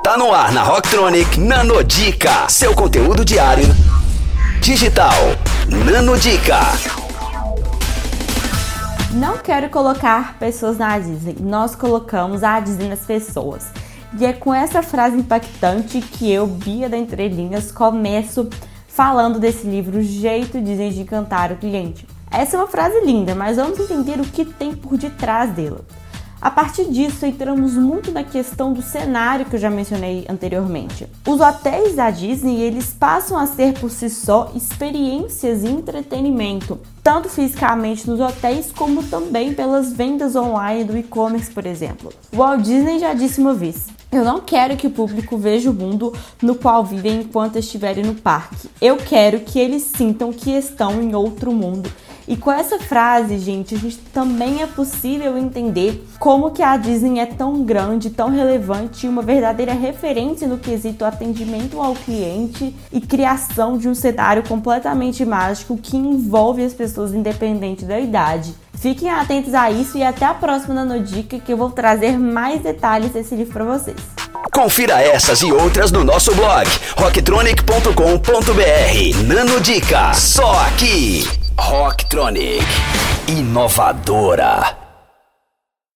Tá no ar na Rocktronic Nanodica, seu conteúdo diário digital. Nanodica. Não quero colocar pessoas na Disney, nós colocamos a Disney nas pessoas. E é com essa frase impactante que eu, Bia da Entrelinhas, começo falando desse livro Jeito Disney de Encantar o Cliente. Essa é uma frase linda, mas vamos entender o que tem por detrás dela. A partir disso, entramos muito na questão do cenário que eu já mencionei anteriormente. Os hotéis da Disney, eles passam a ser por si só experiências e entretenimento, tanto fisicamente nos hotéis como também pelas vendas online do e-commerce, por exemplo. O Walt Disney já disse uma vez: eu não quero que o público veja o mundo no qual vivem enquanto estiverem no parque. Eu quero que eles sintam que estão em outro mundo e com essa frase, gente, a gente também é possível entender como que a Disney é tão grande, tão relevante e uma verdadeira referência no quesito atendimento ao cliente e criação de um cenário completamente mágico que envolve as pessoas independente da idade. Fiquem atentos a isso e até a próxima Nanodica que eu vou trazer mais detalhes desse livro para vocês. Confira essas e outras no nosso blog rocktronic.com.br. Nanodica, só aqui. Rocktronic, inovadora.